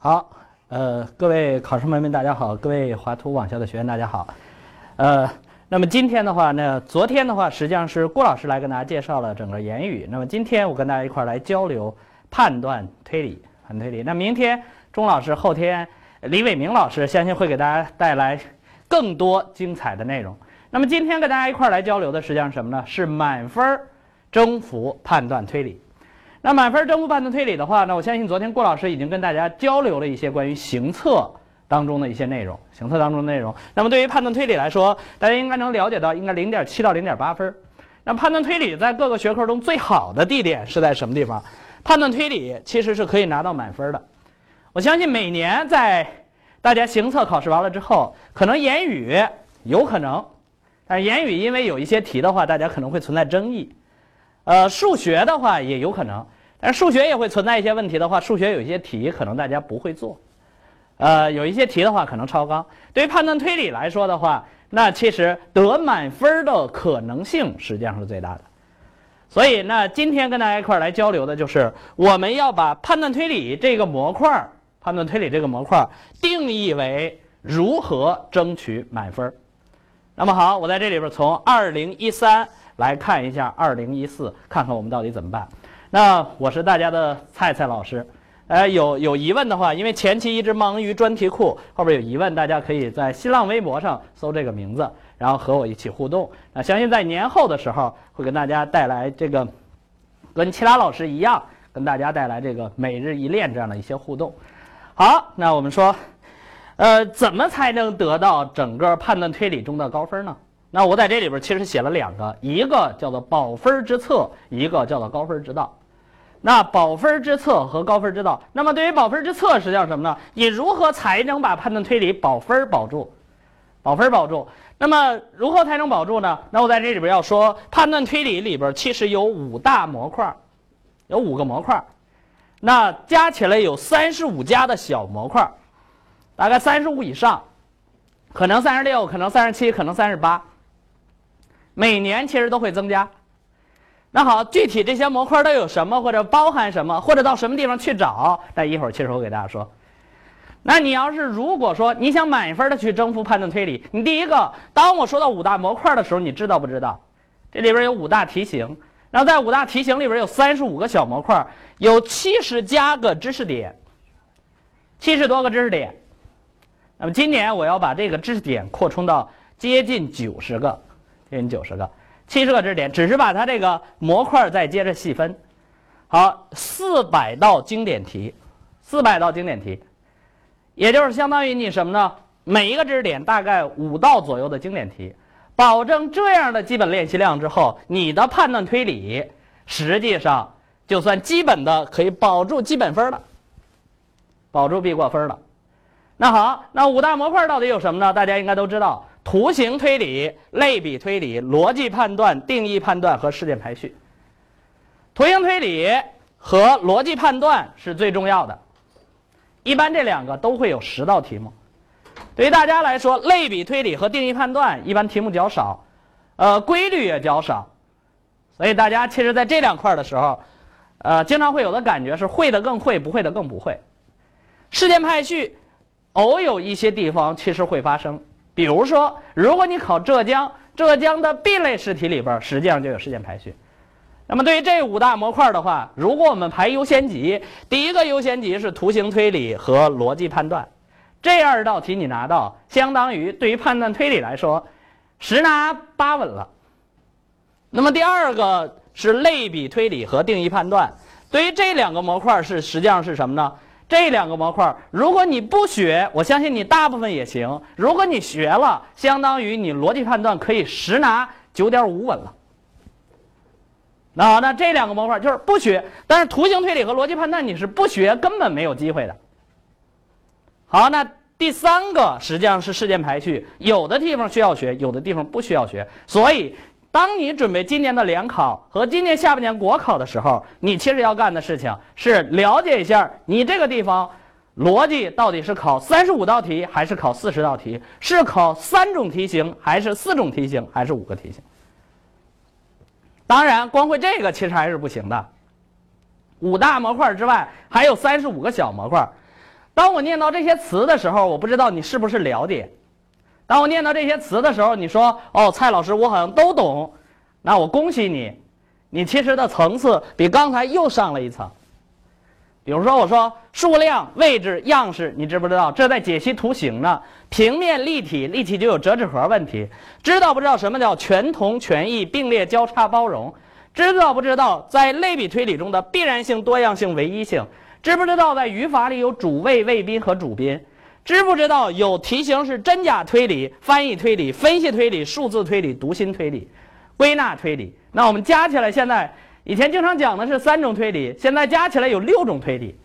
好，呃，各位考生朋友们，大家好；各位华图网校的学员，大家好。呃，那么今天的话呢，昨天的话实际上是郭老师来跟大家介绍了整个言语。那么今天我跟大家一块儿来交流判断推理，判断推理。那明天钟老师，后天李伟明老师，相信会给大家带来更多精彩的内容。那么今天跟大家一块儿来交流的实际上是什么呢？是满分征服判断推理。那满分征服判断推理的话，那我相信昨天郭老师已经跟大家交流了一些关于行测当中的一些内容，行测当中的内容。那么对于判断推理来说，大家应该能了解到，应该零点七到零点八分。那判断推理在各个学科中最好的地点是在什么地方？判断推理其实是可以拿到满分的。我相信每年在大家行测考试完了之后，可能言语有可能，但是言语因为有一些题的话，大家可能会存在争议。呃，数学的话也有可能，但数学也会存在一些问题的话，数学有一些题可能大家不会做，呃，有一些题的话可能超纲。对于判断推理来说的话，那其实得满分的可能性实际上是最大的。所以，那今天跟大家一块来交流的就是我们要把判断推理这个模块，判断推理这个模块定义为如何争取满分。那么好，我在这里边从二零一三。来看一下二零一四，看看我们到底怎么办。那我是大家的菜菜老师，呃，有有疑问的话，因为前期一直忙于专题库，后边有疑问，大家可以在新浪微博上搜这个名字，然后和我一起互动。那相信在年后的时候，会跟大家带来这个跟其他老师一样，跟大家带来这个每日一练这样的一些互动。好，那我们说，呃，怎么才能得到整个判断推理中的高分呢？那我在这里边其实写了两个，一个叫做保分之策，一个叫做高分之道。那保分之策和高分之道，那么对于保分之策实际上什么呢？你如何才能把判断推理保分保住？保分保住。那么如何才能保住呢？那我在这里边要说，判断推理里边其实有五大模块，有五个模块，那加起来有三十五家的小模块，大概三十五以上，可能三十六，可能三十七，可能三十八。每年其实都会增加。那好，具体这些模块都有什么，或者包含什么，或者到什么地方去找？那一会儿其实我给大家说。那你要是如果说你想满分的去征服判断推理，你第一个，当我说到五大模块的时候，你知道不知道？这里边有五大题型，然后在五大题型里边有三十五个小模块，有七十加个知识点，七十多个知识点。那么今年我要把这个知识点扩充到接近九十个。接近九十个，七十个知识点，只是把它这个模块再接着细分。好，四百道经典题，四百道经典题，也就是相当于你什么呢？每一个知识点大概五道左右的经典题，保证这样的基本练习量之后，你的判断推理实际上就算基本的可以保住基本分了，保住必过分了。那好，那五大模块到底有什么呢？大家应该都知道。图形推理、类比推理、逻辑判断、定义判断和事件排序。图形推理和逻辑判断是最重要的，一般这两个都会有十道题目。对于大家来说，类比推理和定义判断一般题目较少，呃，规律也较少，所以大家其实在这两块的时候，呃，经常会有的感觉是会的更会，不会的更不会。事件排序，偶有一些地方其实会发生。比如说，如果你考浙江，浙江的 B 类试题里边实际上就有事件排序。那么对于这五大模块的话，如果我们排优先级，第一个优先级是图形推理和逻辑判断，这二道题你拿到，相当于对于判断推理来说，十拿八稳了。那么第二个是类比推理和定义判断，对于这两个模块是实际上是什么呢？这两个模块，如果你不学，我相信你大部分也行。如果你学了，相当于你逻辑判断可以十拿九点五稳了。那那这两个模块就是不学，但是图形推理和逻辑判断你是不学根本没有机会的。好，那第三个实际上是事件排序，有的地方需要学，有的地方不需要学，所以。当你准备今年的联考和今年下半年国考的时候，你其实要干的事情是了解一下你这个地方逻辑到底是考三十五道题还是考四十道题，是考三种题型还是四种题型还是五个题型。当然，光会这个其实还是不行的。五大模块之外还有三十五个小模块，当我念到这些词的时候，我不知道你是不是了解。当我念到这些词的时候，你说：“哦，蔡老师，我好像都懂。”那我恭喜你，你其实的层次比刚才又上了一层。比如说，我说数量、位置、样式，你知不知道？这在解析图形呢。平面、立体，立体就有折纸盒问题。知道不知道什么叫全同全异、并列交叉包容？知道不知道在类比推理中的必然性、多样性、唯一性？知不知道在语法里有主谓、谓宾和主宾？知不知道有题型是真假推理、翻译推理、分析推理、数字推理、读心推理、归纳推理？那我们加起来现在。以前经常讲的是三种推理，现在加起来有六种推理。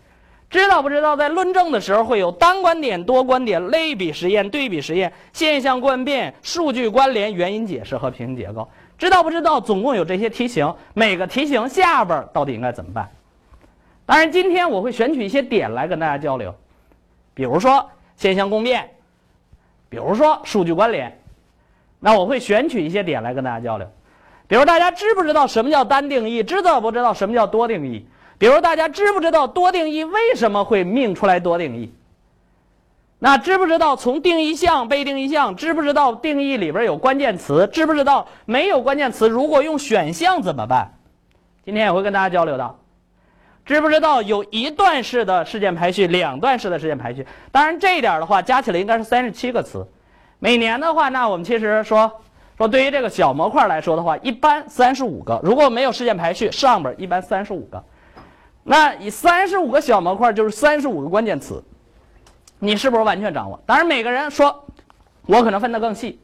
知道不知道在论证的时候会有单观点、多观点、类比实验、对比实验、现象观变、数据关联、原因解释和平行结构？知道不知道总共有这些题型？每个题型下边到底应该怎么办？当然，今天我会选取一些点来跟大家交流，比如说现象共变，比如说数据关联。那我会选取一些点来跟大家交流。比如大家知不知道什么叫单定义？知道不知道什么叫多定义？比如大家知不知道多定义为什么会命出来多定义？那知不知道从定义项、被定义项？知不知道定义里边有关键词？知不知道没有关键词如果用选项怎么办？今天也会跟大家交流的。知不知道有一段式的事件排序、两段式的事件排序？当然这一点的话加起来应该是三十七个词。每年的话，那我们其实说。说对于这个小模块来说的话，一般三十五个。如果没有事件排序，上边一般三十五个。那以三十五个小模块就是三十五个关键词，你是不是完全掌握？当然，每个人说，我可能分得更细。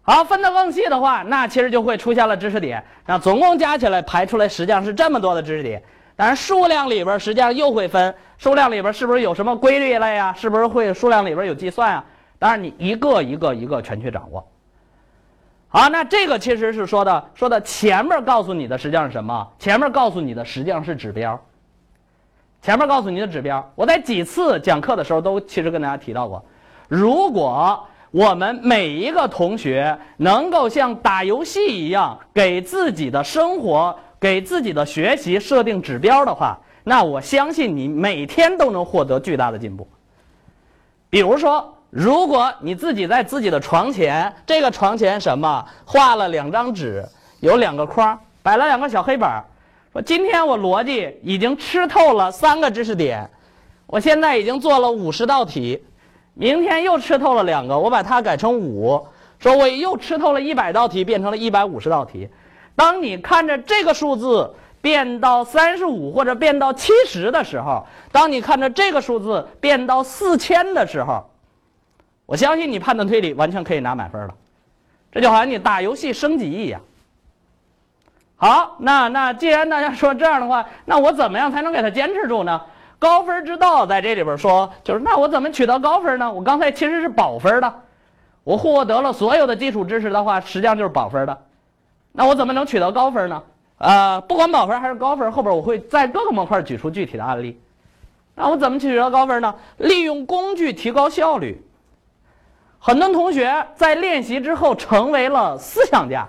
好，分得更细的话，那其实就会出现了知识点。那总共加起来排出来，实际上是这么多的知识点。当然，数量里边实际上又会分，数量里边是不是有什么规律了呀？是不是会数量里边有计算啊？当然，你一个一个一个全去掌握。好，那这个其实是说的，说的前面告诉你的实际上是什么？前面告诉你的实际上是指标。前面告诉你的指标，我在几次讲课的时候都其实跟大家提到过。如果我们每一个同学能够像打游戏一样，给自己的生活、给自己的学习设定指标的话，那我相信你每天都能获得巨大的进步。比如说。如果你自己在自己的床前，这个床前什么画了两张纸，有两个框，摆了两个小黑板说今天我逻辑已经吃透了三个知识点，我现在已经做了五十道题，明天又吃透了两个，我把它改成五，说我又吃透了一百道题，变成了一百五十道题。当你看着这个数字变到三十五或者变到七十的时候，当你看着这个数字变到四千的时候。我相信你判断推理完全可以拿满分了，这就好像你打游戏升级一样。好，那那既然大家说这样的话，那我怎么样才能给他坚持住呢？高分之道在这里边说，就是那我怎么取得高分呢？我刚才其实是保分的，我获得了所有的基础知识的话，实际上就是保分的。那我怎么能取得高分呢？呃，不管保分还是高分，后边我会在各个模块举出具体的案例。那我怎么取得高分呢？利用工具提高效率。很多同学在练习之后成为了思想家。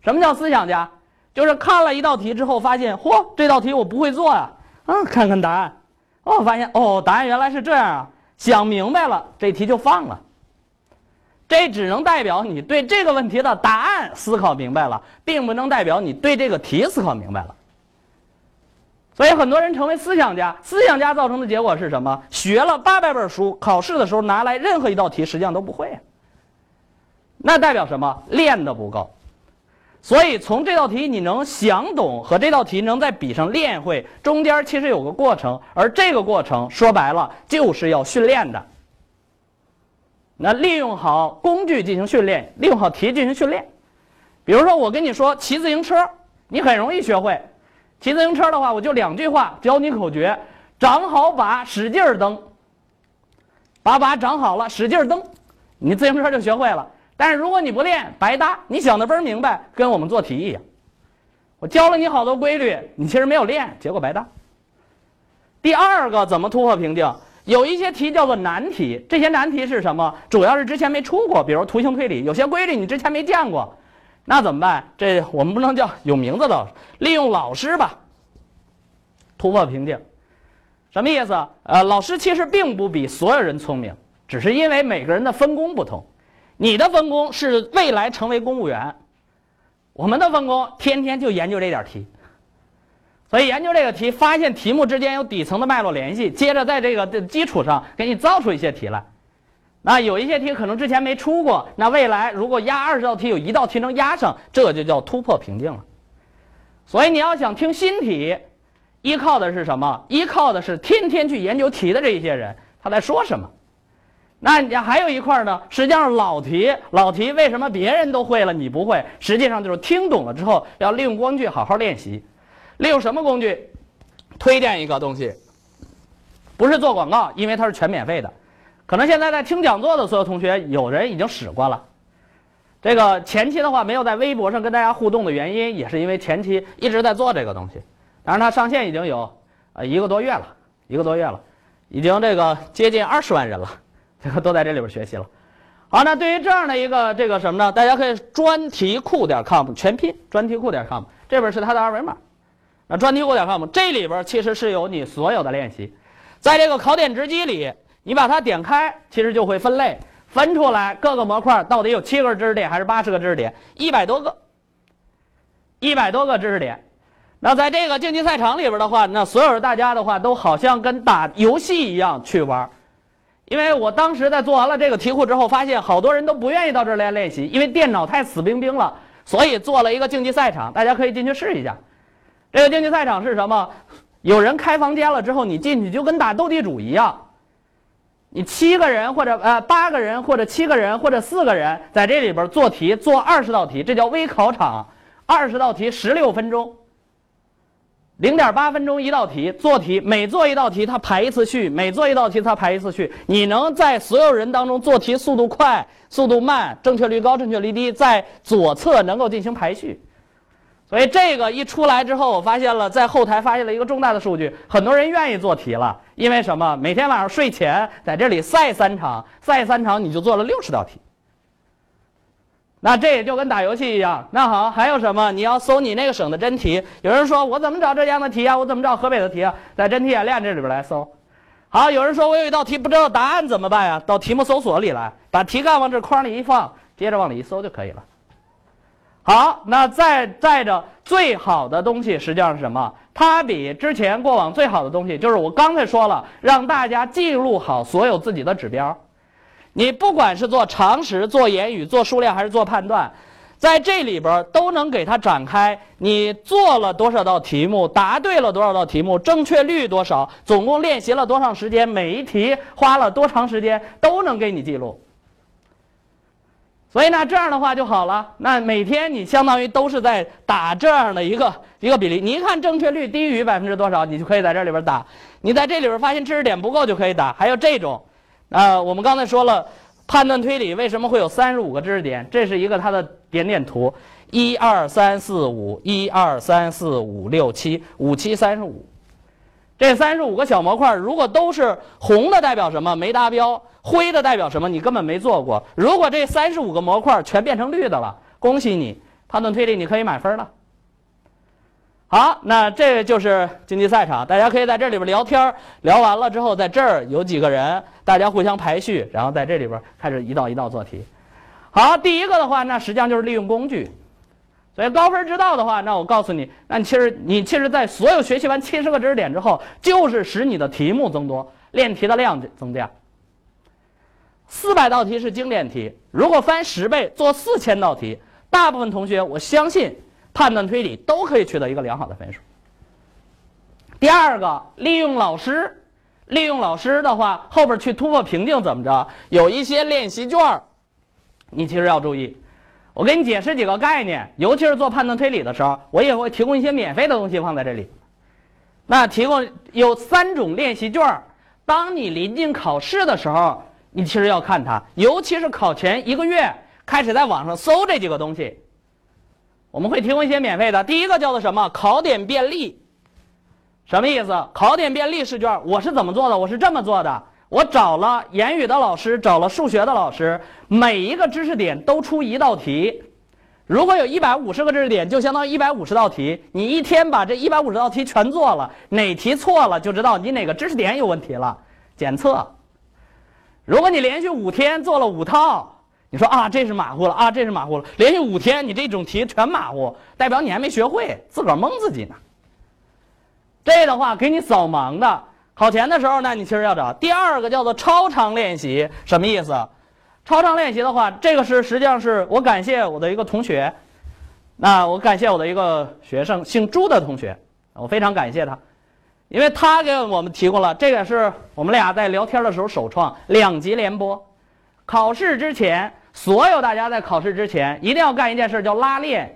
什么叫思想家？就是看了一道题之后，发现嚯，这道题我不会做呀。嗯，看看答案，哦，发现哦，答案原来是这样啊。想明白了，这题就放了。这只能代表你对这个问题的答案思考明白了，并不能代表你对这个题思考明白了。所以很多人成为思想家，思想家造成的结果是什么？学了八百本书，考试的时候拿来任何一道题，实际上都不会。那代表什么？练的不够。所以从这道题你能想懂和这道题能在笔上练会，中间其实有个过程，而这个过程说白了就是要训练的。那利用好工具进行训练，利用好题进行训练。比如说我跟你说骑自行车，你很容易学会。骑自行车的话，我就两句话教你口诀：掌好把，使劲儿蹬。把把掌好了，使劲儿蹬，你自行车就学会了。但是如果你不练，白搭。你想的倍儿明白，跟我们做题一样。我教了你好多规律，你其实没有练，结果白搭。第二个怎么突破瓶颈？有一些题叫做难题，这些难题是什么？主要是之前没出过，比如图形推理，有些规律你之前没见过。那怎么办？这我们不能叫有名字的，利用老师吧，突破瓶颈。什么意思？呃，老师其实并不比所有人聪明，只是因为每个人的分工不同。你的分工是未来成为公务员，我们的分工天天就研究这点题。所以研究这个题，发现题目之间有底层的脉络联系，接着在这个的基础上给你造出一些题来。那有一些题可能之前没出过，那未来如果压二十道题，有一道题能压上，这就叫突破瓶颈了。所以你要想听新题，依靠的是什么？依靠的是天天去研究题的这一些人，他在说什么。那你还有一块呢，实际上老题，老题为什么别人都会了，你不会？实际上就是听懂了之后，要利用工具好好练习。利用什么工具？推荐一个东西，不是做广告，因为它是全免费的。可能现在在听讲座的所有同学，有人已经使过了。这个前期的话没有在微博上跟大家互动的原因，也是因为前期一直在做这个东西。当然，它上线已经有呃一个多月了，一个多月了，已经这个接近二十万人了，这个都在这里边学习了。好，那对于这样的一个这个什么呢？大家可以专题库点 com 全拼专题库点 com 这边是它的二维码。那专题库点 com 这里边其实是有你所有的练习，在这个考点直击里，你把它点开，其实就会分类，分出来各个模块到底有七个知识点还是八十个知识点，一百多个，一百多个知识点。那在这个竞技赛场里边的话，那所有大家的话都好像跟打游戏一样去玩，因为我当时在做完了这个题库之后，发现好多人都不愿意到这儿来练习，因为电脑太死冰冰了，所以做了一个竞技赛场，大家可以进去试一下。这个竞技赛场是什么？有人开房间了之后，你进去就跟打斗地主一样。你七个人或者呃八个人或者七个人或者四个人在这里边做题，做二十道题，这叫微考场。二十道题十六分钟，零点八分钟一道题，做题每做一道题它排一次序，每做一道题它排一次序。你能在所有人当中做题速度快、速度慢、正确率高、正确率低，在左侧能够进行排序。所以这个一出来之后，我发现了在后台发现了一个重大的数据，很多人愿意做题了。因为什么？每天晚上睡前在这里赛三场，赛三场你就做了六十道题。那这也就跟打游戏一样。那好，还有什么？你要搜你那个省的真题。有人说我怎么找浙江的题啊？我怎么找河北的题啊？在真题演练这里边来搜。好，有人说我有一道题不知道答案怎么办呀？到题目搜索里来，把题干往这框里一放，接着往里一搜就可以了。好，那再再着最好的东西实际上是什么？它比之前过往最好的东西就是我刚才说了，让大家记录好所有自己的指标。你不管是做常识、做言语、做数量还是做判断，在这里边都能给它展开。你做了多少道题目，答对了多少道题目，正确率多少，总共练习了多长时间，每一题花了多长时间，都能给你记录。所以呢，这样的话就好了。那每天你相当于都是在打这样的一个一个比例。你一看正确率低于百分之多少，你就可以在这里边打。你在这里边发现知识点不够就可以打。还有这种，啊，我们刚才说了，判断推理为什么会有三十五个知识点？这是一个它的点点图，一二三四五，一二三四五六七，五七三十五。这三十五个小模块，如果都是红的，代表什么？没达标。灰的代表什么？你根本没做过。如果这三十五个模块全变成绿的了，恭喜你，判断推理你可以满分了。好，那这就是竞技赛场，大家可以在这里边聊天，聊完了之后，在这儿有几个人，大家互相排序，然后在这里边开始一道一道做题。好，第一个的话，那实际上就是利用工具。所以高分之道的话，那我告诉你，那你其实你其实，在所有学习完七十个知识点之后，就是使你的题目增多，练题的量增加。四百道题是经典题，如果翻十倍做四千道题，大部分同学我相信判断推理都可以取得一个良好的分数。第二个，利用老师，利用老师的话，后边去突破瓶颈怎么着？有一些练习卷你其实要注意。我给你解释几个概念，尤其是做判断推理的时候，我也会提供一些免费的东西放在这里。那提供有三种练习卷儿当你临近考试的时候。你其实要看它，尤其是考前一个月开始在网上搜这几个东西。我们会提供一些免费的。第一个叫做什么？考点便利，什么意思？考点便利试卷，我是怎么做的？我是这么做的。我找了言语的老师，找了数学的老师，每一个知识点都出一道题，如果有一百五十个知识点，就相当于一百五十道题。你一天把这一百五十道题全做了，哪题错了就知道你哪个知识点有问题了，检测。如果你连续五天做了五套，你说啊这是马虎了啊这是马虎了，连续五天你这种题全马虎，代表你还没学会，自个儿蒙自己呢。这的话给你扫盲的，考前的时候呢，你其实要找第二个叫做超长练习，什么意思？超长练习的话，这个是实际上是我感谢我的一个同学，那我感谢我的一个学生，姓朱的同学，我非常感谢他，因为他给我们提供了这个是我们俩在聊天的时候首创两级联播。考试之前，所有大家在考试之前一定要干一件事，叫拉练。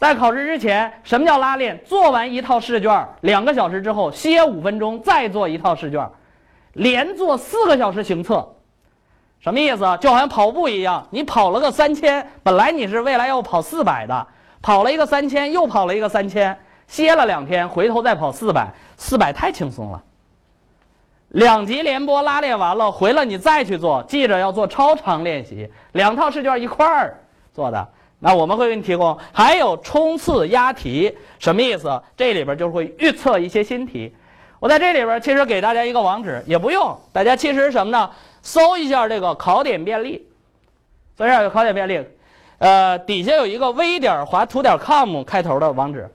在考试之前，什么叫拉练？做完一套试卷，两个小时之后歇五分钟，再做一套试卷，连做四个小时行测。什么意思？就好像跑步一样，你跑了个三千，本来你是未来要跑四百的，跑了一个三千，又跑了一个三千，歇了两天，回头再跑四百，四百太轻松了。两级连播拉练完了，回来你再去做，记着要做超长练习，两套试卷一块儿做的。那我们会给你提供，还有冲刺押题，什么意思？这里边就会预测一些新题。我在这里边其实给大家一个网址，也不用，大家其实什么呢？搜一下这个考点便利，搜一下有考点便利，呃，底下有一个 v 点华图点 com 开头的网址，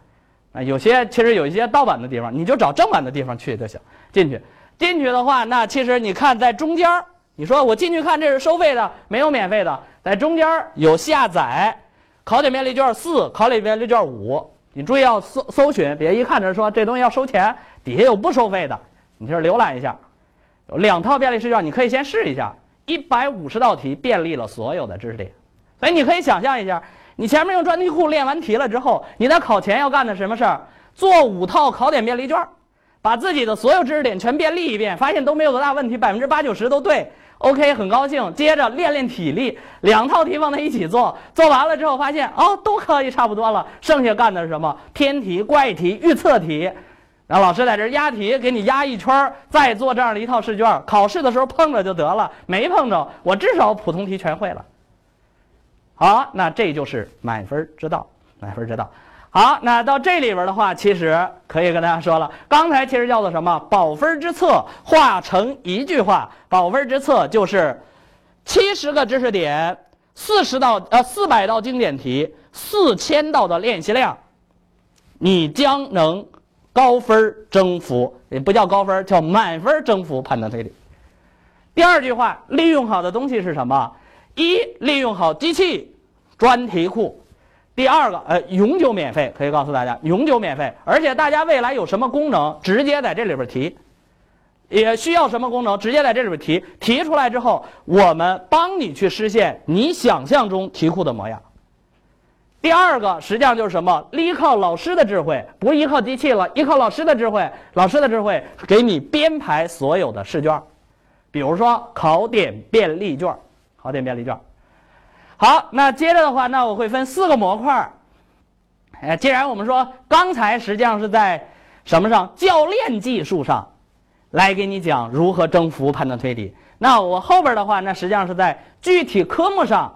啊，有些其实有一些盗版的地方，你就找正版的地方去就行。进去，进去的话，那其实你看在中间你说我进去看这是收费的，没有免费的，在中间有下载考点便利卷四、考点便利卷五，你注意要搜搜寻，别一看着说这东西要收钱，底下有不收费的，你就浏览一下。有两套便利试卷，你可以先试一下，一百五十道题便利了所有的知识点，所以你可以想象一下，你前面用专题库练完题了之后，你在考前要干的什么事儿？做五套考点便利卷，把自己的所有知识点全便利一遍，发现都没有多大问题，百分之八九十都对，OK，很高兴。接着练练体力，两套题放在一起做，做完了之后发现哦都可以差不多了，剩下干的是什么？偏题、怪题、预测题。然后老师在这押题，给你押一圈再做这样的一套试卷。考试的时候碰着就得了，没碰着，我至少普通题全会了。好，那这就是满分之道，满分之道。好，那到这里边的话，其实可以跟大家说了，刚才其实叫做什么？保分之策化成一句话，保分之策就是七十个知识点，四十道呃四百道经典题，四千道的练习量，你将能。高分征服也不叫高分，叫满分征服判断推理。第二句话，利用好的东西是什么？一，利用好机器专题库。第二个，呃，永久免费，可以告诉大家，永久免费。而且大家未来有什么功能，直接在这里边提。也需要什么功能，直接在这里边提。提出来之后，我们帮你去实现你想象中题库的模样。第二个实际上就是什么？依靠老师的智慧，不依靠机器了，依靠老师的智慧。老师的智慧给你编排所有的试卷，比如说考点便利卷，考点便利卷。好，那接着的话，那我会分四个模块。哎，既然我们说刚才实际上是在什么上？教练技术上，来给你讲如何征服判断推理。那我后边的话，那实际上是在具体科目上。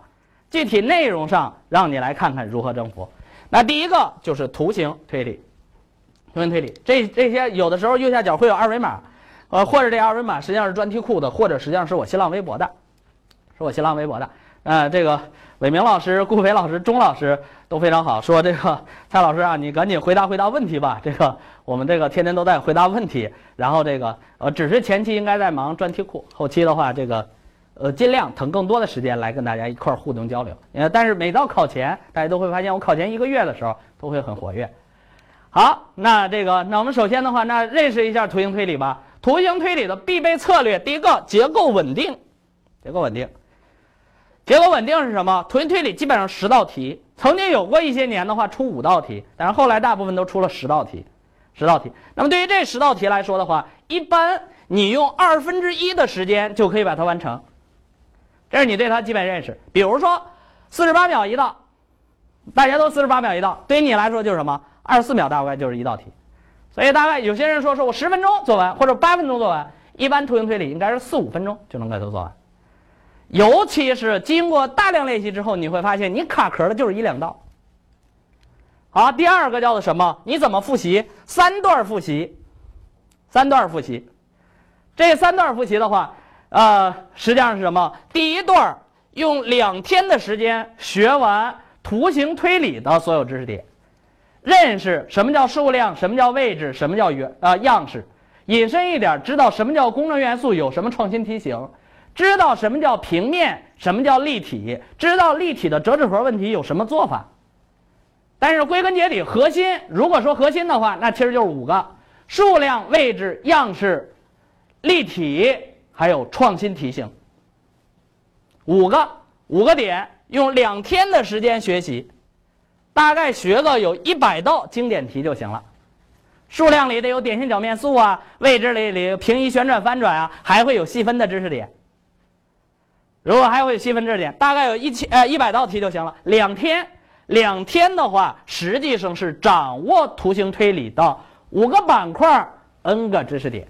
具体内容上，让你来看看如何征服。那第一个就是图形推理，图形推理，这这些有的时候右下角会有二维码，呃，或者这二维码实际上是专题库的，或者实际上是我新浪微博的，是我新浪微博的。呃，这个伟明老师、顾飞老师、钟老师都非常好，说这个蔡老师啊，你赶紧回答回答问题吧。这个我们这个天天都在回答问题，然后这个呃，只是前期应该在忙专题库，后期的话这个。呃，尽量腾更多的时间来跟大家一块儿互动交流。呃，但是每到考前，大家都会发现我考前一个月的时候都会很活跃。好，那这个，那我们首先的话，那认识一下图形推理吧。图形推理的必备策略，第一个结构稳定，结构稳定，结果稳定是什么？图形推理基本上十道题，曾经有过一些年的话出五道题，但是后来大部分都出了十道题，十道题。那么对于这十道题来说的话，一般你用二分之一的时间就可以把它完成。这是你对它基本认识。比如说，四十八秒一道，大家都四十八秒一道，对于你来说就是什么？二十四秒大概就是一道题。所以大概有些人说，说我十分钟做完，或者八分钟做完。一般图形推理应该是四五分钟就能给它做完。尤其是经过大量练习之后，你会发现你卡壳的就是一两道，好，第二个叫做什么？你怎么复习？三段复习，三段复习。这三段复习的话，呃，实际上是什么？第一段用两天的时间学完图形推理的所有知识点，认识什么叫数量，什么叫位置，什么叫元啊样式。引申一点，知道什么叫工程元素，有什么创新题型，知道什么叫平面，什么叫立体，知道立体的折纸盒问题有什么做法。但是归根结底，核心如果说核心的话，那其实就是五个：数量、位置、样式。立体还有创新题型，五个五个点，用两天的时间学习，大概学个有一百道经典题就行了。数量里得有点线角面数啊，位置里里平移旋转翻转啊，还会有细分的知识点。如果还会细分知识点，大概有一千呃一百道题就行了。两天两天的话，实际上是掌握图形推理的五个板块 n 个知识点。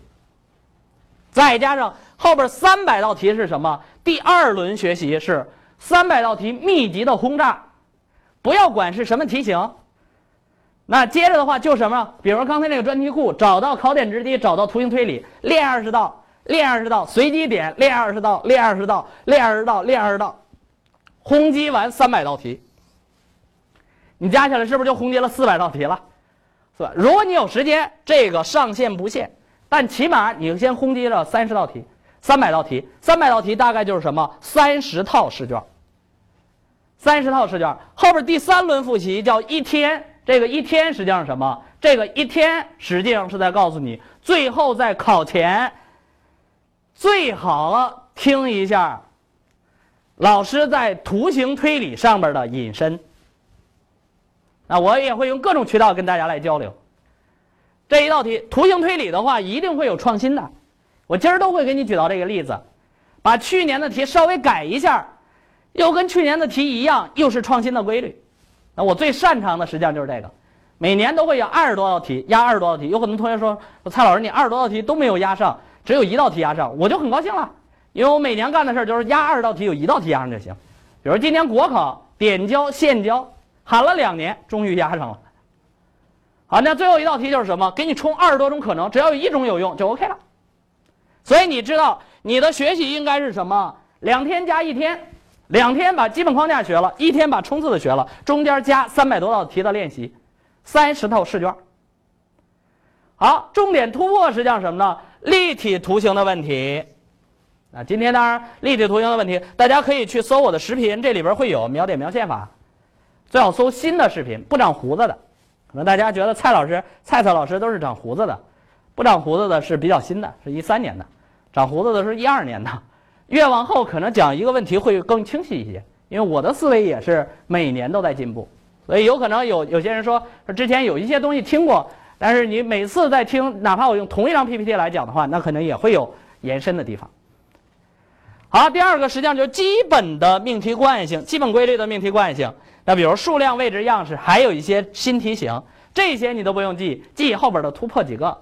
再加上后边三百道题是什么？第二轮学习是三百道题密集的轰炸，不要管是什么题型。那接着的话就什么？比如刚才那个专题库，找到考点之机，找到图形推理，练二十道，练二十道，随机点，练二十道，练二十道，练二十道，练二十道，轰击完三百道题，你加起来是不是就轰击了四百道题了？是吧？如果你有时间，这个上限不限。但起码你先轰击了三十道题，三百道题，三百道题大概就是什么？三十套试卷。三十套试卷后边第三轮复习叫一天，这个一天实际上是什么？这个一天实际上是在告诉你，最后在考前最好了听一下老师在图形推理上边的引申。那我也会用各种渠道跟大家来交流。这一道题图形推理的话，一定会有创新的。我今儿都会给你举到这个例子，把去年的题稍微改一下，又跟去年的题一样，又是创新的规律。那我最擅长的实际上就是这个，每年都会有二十多道题，压二十多道题。有很多同学说，蔡老师你二十多道题都没有压上，只有一道题压上，我就很高兴了，因为我每年干的事儿就是压二十道题，有一道题压上就行。比如今年国考点交线交，喊了两年，终于压上了。好，那最后一道题就是什么？给你充二十多种可能，只要有一种有用就 OK 了。所以你知道你的学习应该是什么？两天加一天，两天把基本框架学了，一天把冲刺的学了，中间加三百多道题的练习，三十套试卷。好，重点突破实际上什么呢？立体图形的问题。啊，今天当然立体图形的问题，大家可以去搜我的视频，这里边会有描点描线法，最好搜新的视频，不长胡子的。可能大家觉得蔡老师、蔡蔡老师都是长胡子的，不长胡子的是比较新的，是一三年的；长胡子的是一二年的。越往后可能讲一个问题会更清晰一些，因为我的思维也是每年都在进步，所以有可能有有些人说之前有一些东西听过，但是你每次在听，哪怕我用同一张 PPT 来讲的话，那可能也会有延伸的地方。好，第二个实际上就是基本的命题惯性、基本规律的命题惯性。那比如数量、位置、样式，还有一些新题型，这些你都不用记，记后边的突破几个。